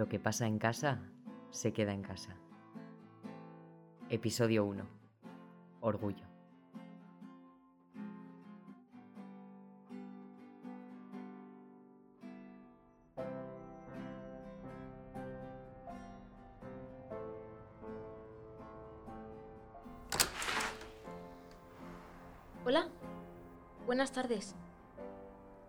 Lo que pasa en casa se queda en casa. Episodio 1. Orgullo. Hola. Buenas tardes.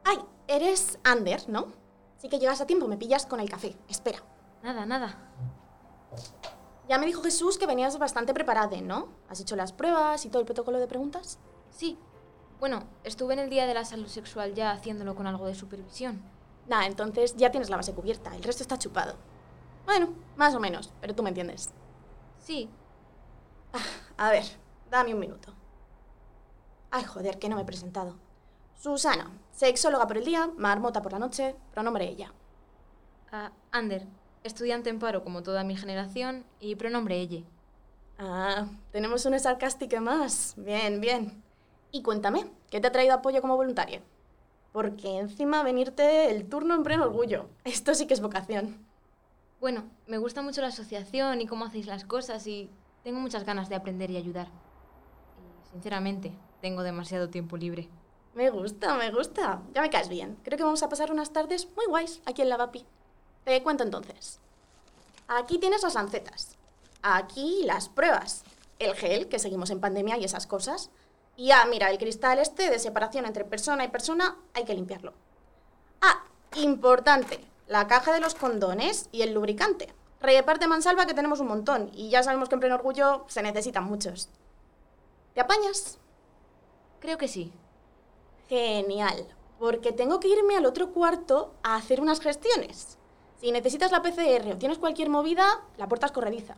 Ay, eres Ander, ¿no? Sí que llegas a tiempo, me pillas con el café. Espera. Nada, nada. Ya me dijo Jesús que venías bastante preparada, ¿no? ¿Has hecho las pruebas y todo el protocolo de preguntas? Sí. Bueno, estuve en el Día de la Salud Sexual ya haciéndolo con algo de supervisión. Nah, entonces ya tienes la base cubierta, el resto está chupado. Bueno, más o menos, pero tú me entiendes. Sí. A ver, dame un minuto. Ay, joder, que no me he presentado. Susana, sexóloga por el día, marmota por la noche, pronombre ella. Ah, Ander, estudiante en paro como toda mi generación y pronombre ella. Ah, tenemos una sarcástica más. Bien, bien. Y cuéntame, ¿qué te ha traído apoyo como voluntaria? Porque encima venirte el turno en pleno orgullo. Esto sí que es vocación. Bueno, me gusta mucho la asociación y cómo hacéis las cosas y tengo muchas ganas de aprender y ayudar. Y sinceramente, tengo demasiado tiempo libre. Me gusta, me gusta. Ya me caes bien. Creo que vamos a pasar unas tardes muy guays aquí en la VAPI. Te cuento entonces. Aquí tienes las lancetas. Aquí las pruebas. El gel, que seguimos en pandemia y esas cosas. Y ah, mira, el cristal este de separación entre persona y persona hay que limpiarlo. Ah, importante. La caja de los condones y el lubricante. Reparte mansalva que tenemos un montón y ya sabemos que en pleno orgullo se necesitan muchos. ¿Te apañas? Creo que sí. Genial, porque tengo que irme al otro cuarto a hacer unas gestiones. Si necesitas la PCR o tienes cualquier movida, la puerta es corrediza.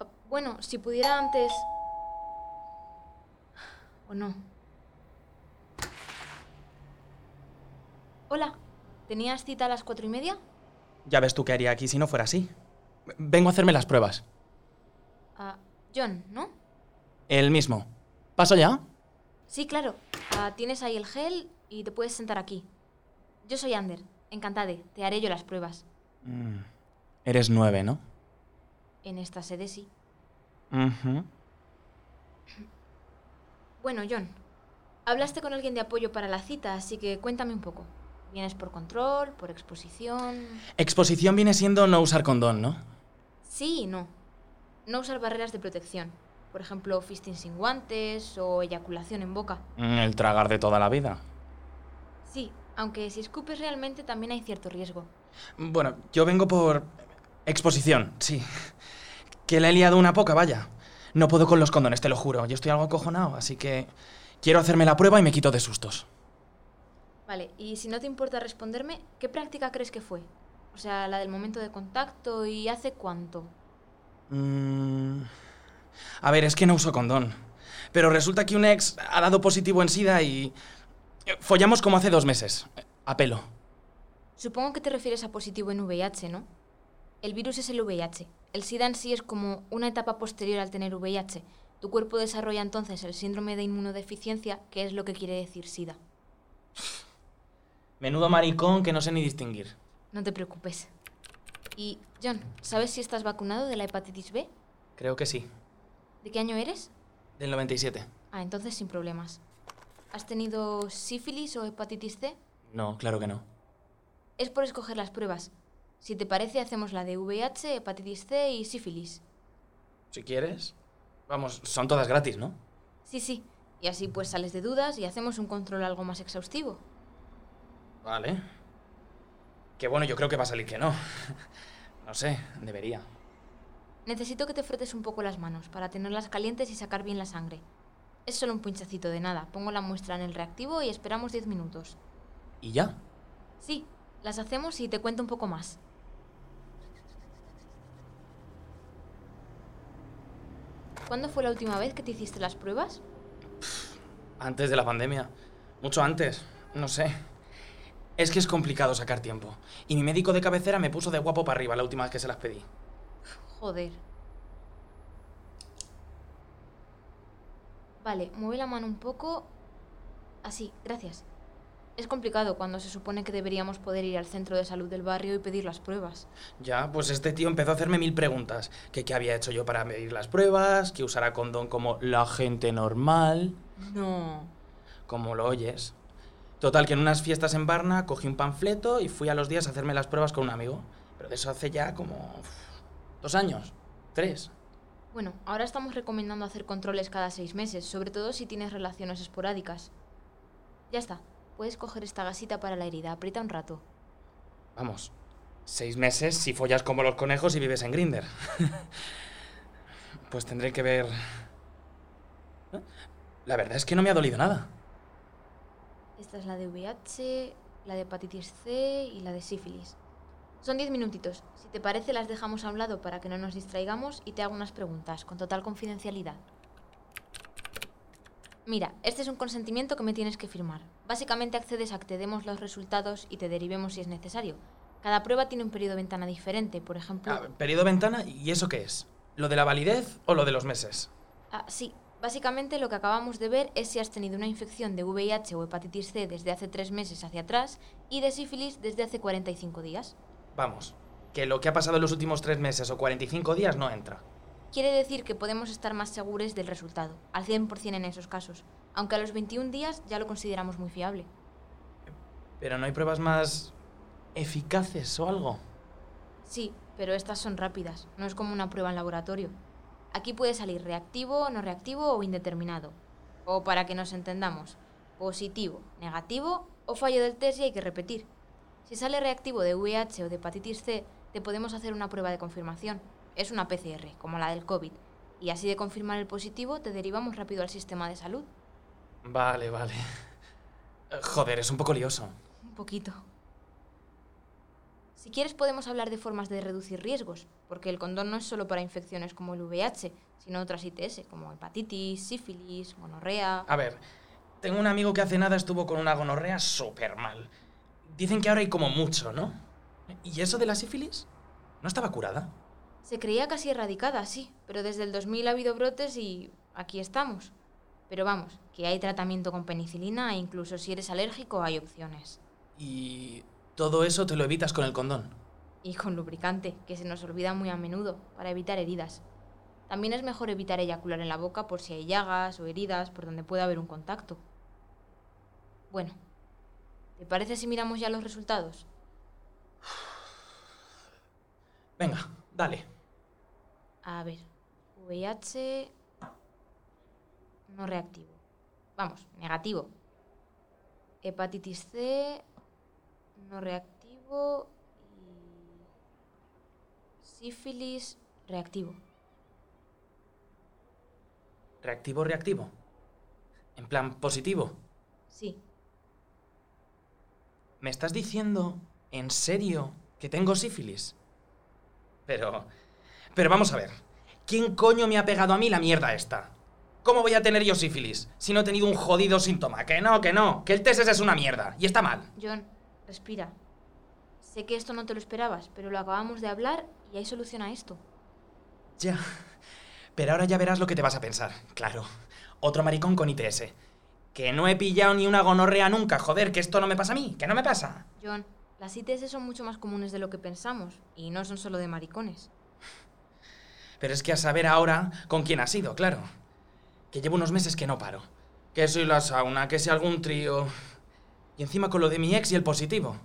Ah, Bueno, si pudiera antes... ¿O no? Hola, ¿tenías cita a las cuatro y media? Ya ves tú qué haría aquí si no fuera así. Vengo a hacerme las pruebas. Ah, John, ¿no? El mismo. ¿Paso ya? Sí, claro. Ah, tienes ahí el gel y te puedes sentar aquí. Yo soy Ander, encantada. Te haré yo las pruebas. Mm, Eres nueve, ¿no? En esta sede sí. Bueno, John, hablaste con alguien de apoyo para la cita, así que cuéntame un poco. ¿Vienes por control, por exposición? Exposición viene siendo no usar condón, ¿no? Sí y no. No usar barreras de protección. Por ejemplo, fisting sin guantes o eyaculación en boca. Mm, El tragar de toda la vida. Sí, aunque si escupes realmente también hay cierto riesgo. Bueno, yo vengo por... Exposición, sí. Que le he liado una poca, vaya. No puedo con los condones, te lo juro. Yo estoy algo acojonado, así que... Quiero hacerme la prueba y me quito de sustos. Vale, y si no te importa responderme, ¿qué práctica crees que fue? O sea, la del momento de contacto y hace cuánto. Mm, A ver, es que no uso condón. Pero resulta que un ex ha dado positivo en SIDA y... Follamos como hace dos meses. A pelo. Supongo que te refieres a positivo en VIH, ¿no? El virus es el VIH. El SIDA en sí es como una etapa posterior al tener VIH. Tu cuerpo desarrolla entonces el síndrome de inmunodeficiencia, que es lo que quiere decir SIDA. Menudo maricón que no sé ni distinguir. No te preocupes. Y, John, ¿sabes si estás vacunado de la hepatitis B? Creo que sí. ¿De qué año eres? Del 97. Ah, entonces sin problemas. ¿Has tenido sífilis o hepatitis C? No, claro que no. Es por escoger las pruebas. Si te parece, hacemos la de VIH, hepatitis C y sífilis. Si quieres. Vamos, son todas gratis, ¿no? Sí, sí. Y así pues sales de dudas y hacemos un control algo más exhaustivo. Vale. Que bueno, yo creo que va a salir que no. No sé, debería. Necesito que te frotes un poco las manos para tenerlas calientes y sacar bien la sangre. Es solo un pinchacito de nada. Pongo la muestra en el reactivo y esperamos 10 minutos. ¿Y ya? Sí, las hacemos y te cuento un poco más. ¿Cuándo fue la última vez que te hiciste las pruebas? Antes de la pandemia. Mucho antes. No sé. Es que es complicado sacar tiempo. Y mi médico de cabecera me puso de guapo para arriba la última vez que se las pedí. Joder. Vale, mueve la mano un poco. Así, gracias. Es complicado cuando se supone que deberíamos poder ir al centro de salud del barrio y pedir las pruebas. Ya, pues este tío empezó a hacerme mil preguntas. Que qué había hecho yo para medir las pruebas, que usara condón como la gente normal, No. como lo oyes. Total, que en unas fiestas en Barna cogí un panfleto y fui a los días a hacerme las pruebas con un amigo. Pero de eso hace ya como... dos años, tres. Bueno, ahora estamos recomendando hacer controles cada seis meses, sobre todo si tienes relaciones esporádicas. Ya está. Puedes coger esta gasita para la herida. Aprieta un rato. Vamos, seis meses si follas como los conejos y vives en Grinder. pues tendré que ver... ¿Eh? La verdad es que no me ha dolido nada. Esta es la de VIH, la de hepatitis C y la de sífilis. Son diez minutitos. Si te parece, las dejamos a un lado para que no nos distraigamos y te hago unas preguntas con total confidencialidad. Mira, este es un consentimiento que me tienes que firmar. Básicamente accedes a que te demos los resultados y te derivemos si es necesario. Cada prueba tiene un periodo de ventana diferente, por ejemplo... Ah, periodo ventana, ¿y eso qué es? ¿Lo de la validez o lo de los meses? Ah, sí. Básicamente lo que acabamos de ver es si has tenido una infección de VIH o hepatitis C desde hace tres meses hacia atrás y de sífilis desde hace 45 días. Vamos, que lo que ha pasado en los últimos tres meses o 45 días no entra. Quiere decir que podemos estar más seguros del resultado, al 100% en esos casos, aunque a los 21 días ya lo consideramos muy fiable. Pero no hay pruebas más eficaces o algo. Sí, pero estas son rápidas, no es como una prueba en laboratorio. Aquí puede salir reactivo, no reactivo o indeterminado. O para que nos entendamos, positivo, negativo o fallo del test y hay que repetir. Si sale reactivo de VIH o de hepatitis C, te podemos hacer una prueba de confirmación. Es una PCR, como la del COVID. Y así de confirmar el positivo, te derivamos rápido al sistema de salud. Vale, vale. Eh, Joder, es un poco lioso. Un poquito. Si quieres podemos hablar de formas de reducir riesgos, porque el condón no es solo para infecciones como el VIH, sino otras ITS, como hepatitis, sífilis, gonorrea... A ver, tengo un amigo que hace nada estuvo con una gonorrea súper mal. Dicen que ahora hay como mucho, ¿no? ¿Y eso de la sífilis? ¿No estaba curada? Se creía casi erradicada, sí, pero desde el 2000 ha habido brotes y aquí estamos. Pero vamos, que hay tratamiento con penicilina e incluso si eres alérgico hay opciones. Y todo eso te lo evitas con el condón. Y con lubricante, que se nos olvida muy a menudo, para evitar heridas. También es mejor evitar eyacular en la boca por si hay llagas o heridas por donde pueda haber un contacto. Bueno, ¿te parece si miramos ya los resultados? Venga, dale. A ver, VIH no reactivo. Vamos, negativo. Hepatitis C no reactivo y sífilis reactivo. ¿Reactivo, reactivo? En plan, positivo. Sí, ¿Me estás diciendo en serio que tengo sífilis? Pero... Pero vamos a ver. ¿Quién coño me ha pegado a mí la mierda esta? ¿Cómo voy a tener yo sífilis si no he tenido un jodido síntoma? Que no, que no, que el test ese es una mierda y está mal. John, respira. Sé que esto no te lo esperabas, pero lo acabamos de hablar y hay solución a esto. Ya. Pero ahora ya verás lo que te vas a pensar. Claro. Otro maricón con ITS. Que no he pillado ni una gonorrea nunca, joder, que esto no me pasa a mí, que no me pasa. John, las ITS son mucho más comunes de lo que pensamos y no son solo de maricones. Pero es que a saber ahora con quién ha sido, claro. Que llevo unos meses que no paro. Que soy la sauna, que si algún trío. Y encima con lo de mi ex y el positivo.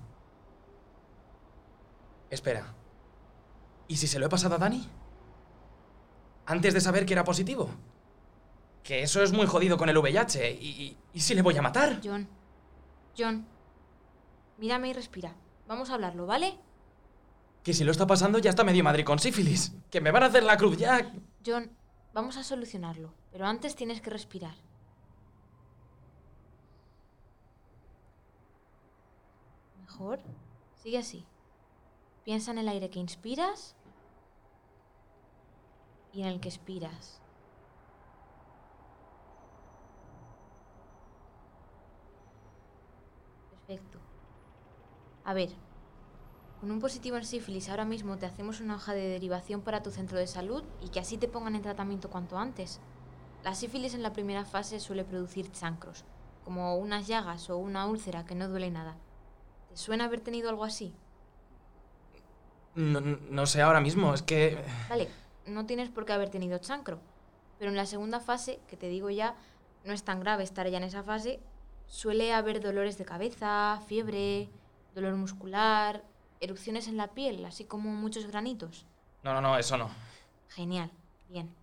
Espera. ¿Y si se lo he pasado a Dani? Antes de saber que era positivo. Que eso es muy jodido con el VIH. ¿Y, y, y si le voy a matar? John, John, mírame y respira. Vamos a hablarlo, ¿vale? Que si lo está pasando ya está medio Madrid con sífilis. Que me van a hacer la cruz ya. John, vamos a solucionarlo, pero antes tienes que respirar. Mejor. Sigue así. Piensa en el aire que inspiras y en el que expiras. Perfecto. A ver, con un positivo en sífilis ahora mismo te hacemos una hoja de derivación para tu centro de salud y que así te pongan en tratamiento cuanto antes. La sífilis en la primera fase suele producir chancros, como unas llagas o una úlcera que no duele nada. ¿Te suena haber tenido algo así? No, no sé ahora mismo, es que... Vale, no tienes por qué haber tenido chancro, pero en la segunda fase, que te digo ya, no es tan grave estar ya en esa fase, suele haber dolores de cabeza, fiebre, dolor muscular, erupciones en la piel, así como muchos granitos. No, no, no, eso no. Genial, bien.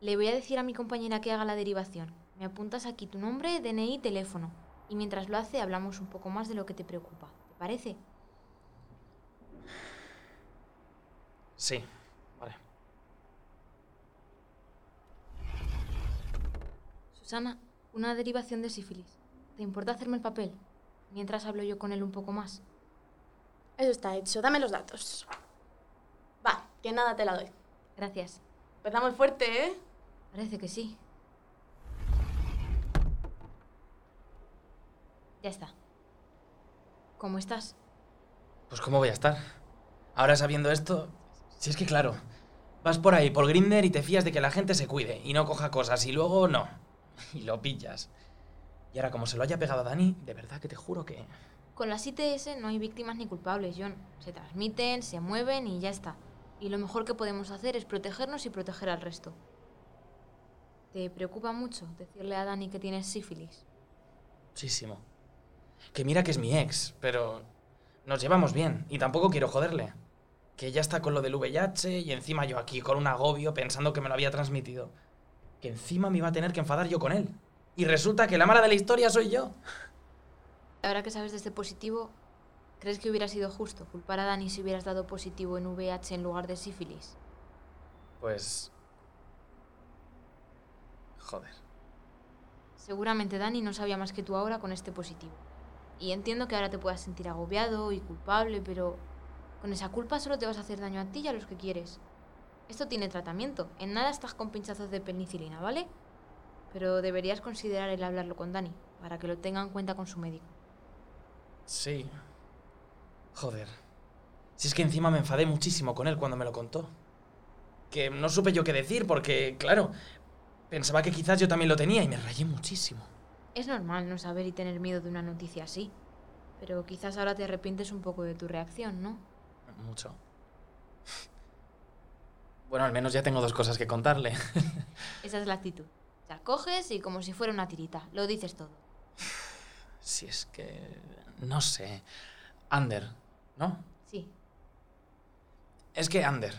Le voy a decir a mi compañera que haga la derivación. Me apuntas aquí tu nombre, DNI y teléfono. Y mientras lo hace hablamos un poco más de lo que te preocupa. ¿Te parece? Sí, vale. Susana, una derivación de sífilis. ¿Te importa hacerme el papel? Mientras hablo yo con él un poco más. Eso está hecho. Dame los datos. Va, que nada te la doy. Gracias. Empezamos fuerte, ¿eh? Parece que sí. Ya está. ¿Cómo estás? Pues ¿cómo voy a estar? Ahora sabiendo esto... Si es que claro, vas por ahí, por Grinder y te fías de que la gente se cuide y no coja cosas y luego no. Y lo pillas. Y ahora como se lo haya pegado a Dani, de verdad que te juro que... Con las ITS no hay víctimas ni culpables, John. Se transmiten, se mueven y ya está. Y lo mejor que podemos hacer es protegernos y proteger al resto. ¿Te preocupa mucho decirle a Dani que tienes sífilis? Muchísimo. Que mira que es mi ex, pero nos llevamos bien y tampoco quiero joderle. Que ya está con lo del VIH y encima yo aquí con un agobio pensando que me lo había transmitido. Que encima me iba a tener que enfadar yo con él. Y resulta que la mala de la historia soy yo. Ahora que sabes de este positivo, ¿crees que hubiera sido justo culpar a Dani si hubieras dado positivo en VIH en lugar de sífilis? Pues... Joder. Seguramente Dani no sabía más que tú ahora con este positivo. Y entiendo que ahora te puedas sentir agobiado y culpable, pero con esa culpa solo te vas a hacer daño a ti y a los que quieres. Esto tiene tratamiento. En nada estás con pinchazos de penicilina, ¿vale? Pero deberías considerar el hablarlo con Dani, para que lo tenga en cuenta con su médico. Sí. Joder. Si es que encima me enfadé muchísimo con él cuando me lo contó. Que no supe yo qué decir porque, claro, pensaba que quizás yo también lo tenía y me rayé muchísimo. Es normal no saber y tener miedo de una noticia así. Pero quizás ahora te arrepientes un poco de tu reacción, ¿no? Mucho. Bueno, al menos ya tengo dos cosas que contarle. Esa es la actitud. La coges y como si fuera una tirita, lo dices todo. Si es que... No sé. Ander, ¿no? Sí. Es que Ander,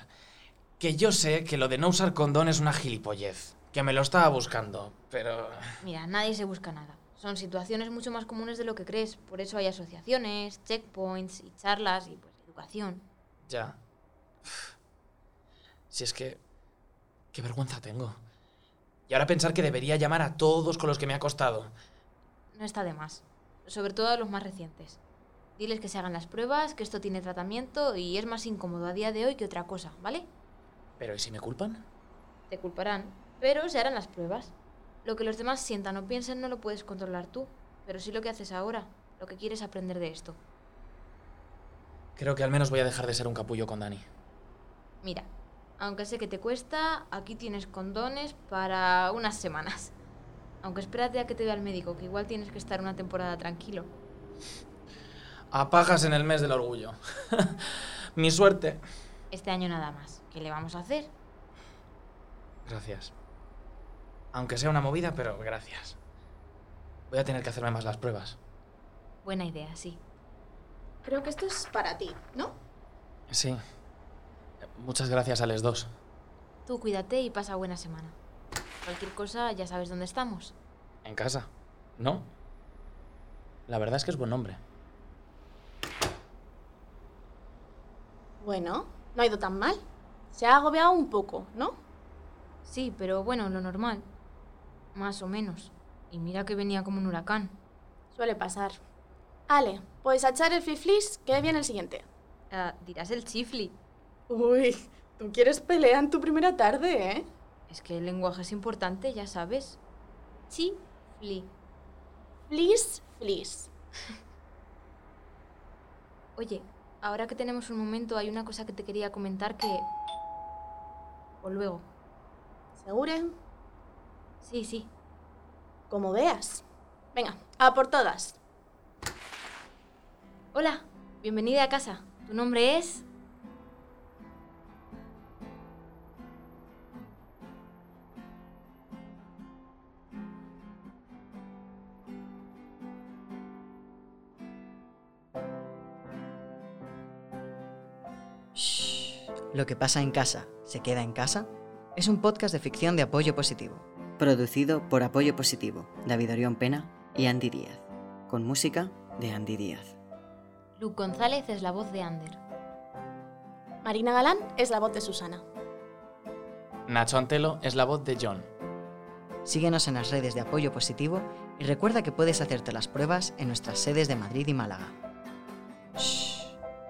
que yo sé que lo de no usar condón es una gilipollez, que me lo estaba buscando, pero... Mira, nadie se busca nada. Son situaciones mucho más comunes de lo que crees. Por eso hay asociaciones, checkpoints y charlas y pues educación. Ya. Si es que... Qué vergüenza tengo. Y ahora pensar que debería llamar a todos con los que me ha costado. No está de más. Sobre todo a los más recientes. Diles que se hagan las pruebas, que esto tiene tratamiento y es más incómodo a día de hoy que otra cosa, ¿vale? Pero ¿y si me culpan? Te culparán, pero se harán las pruebas. Lo que los demás sientan o piensen no lo puedes controlar tú, pero sí lo que haces ahora, lo que quieres aprender de esto. Creo que al menos voy a dejar de ser un capullo con Dani. Mira, aunque sé que te cuesta, aquí tienes condones para unas semanas. Aunque espérate a que te vea el médico, que igual tienes que estar una temporada tranquilo. Apagas en el mes del orgullo. Mi suerte. Este año nada más. ¿Qué le vamos a hacer? Gracias. Aunque sea una movida, pero gracias. Voy a tener que hacerme más las pruebas. Buena idea, sí. Creo que esto es para ti, ¿no? Sí. Muchas gracias a les dos. Tú cuídate y pasa buena semana. Cualquier cosa ya sabes dónde estamos. En casa. ¿No? La verdad es que es buen nombre. Bueno, no ha ido tan mal. Se ha agobiado un poco, ¿no? Sí, pero bueno, lo normal. Más o menos. Y mira que venía como un huracán. Suele pasar. Ale, pues a echar el fliflis, que viene el siguiente. Ah, dirás el chifli. Uy, tú quieres pelea en tu primera tarde, ¿eh? Es que el lenguaje es importante, ya sabes. Chifli. Flis, flis. Oye, ahora que tenemos un momento, hay una cosa que te quería comentar que... O luego. ¿Segura? Sí, sí. Como veas. Venga, a por todas. Hola, bienvenida a casa. ¿Tu nombre es...? Lo que pasa en casa, se queda en casa, es un podcast de ficción de apoyo positivo. Producido por Apoyo Positivo, David Orión Pena y Andy Díaz. Con música de Andy Díaz. Luke González es la voz de Ander. Marina Galán es la voz de Susana. Nacho Antelo es la voz de John. Síguenos en las redes de apoyo positivo y recuerda que puedes hacerte las pruebas en nuestras sedes de Madrid y Málaga. Shh.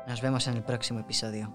Nos vemos en el próximo episodio.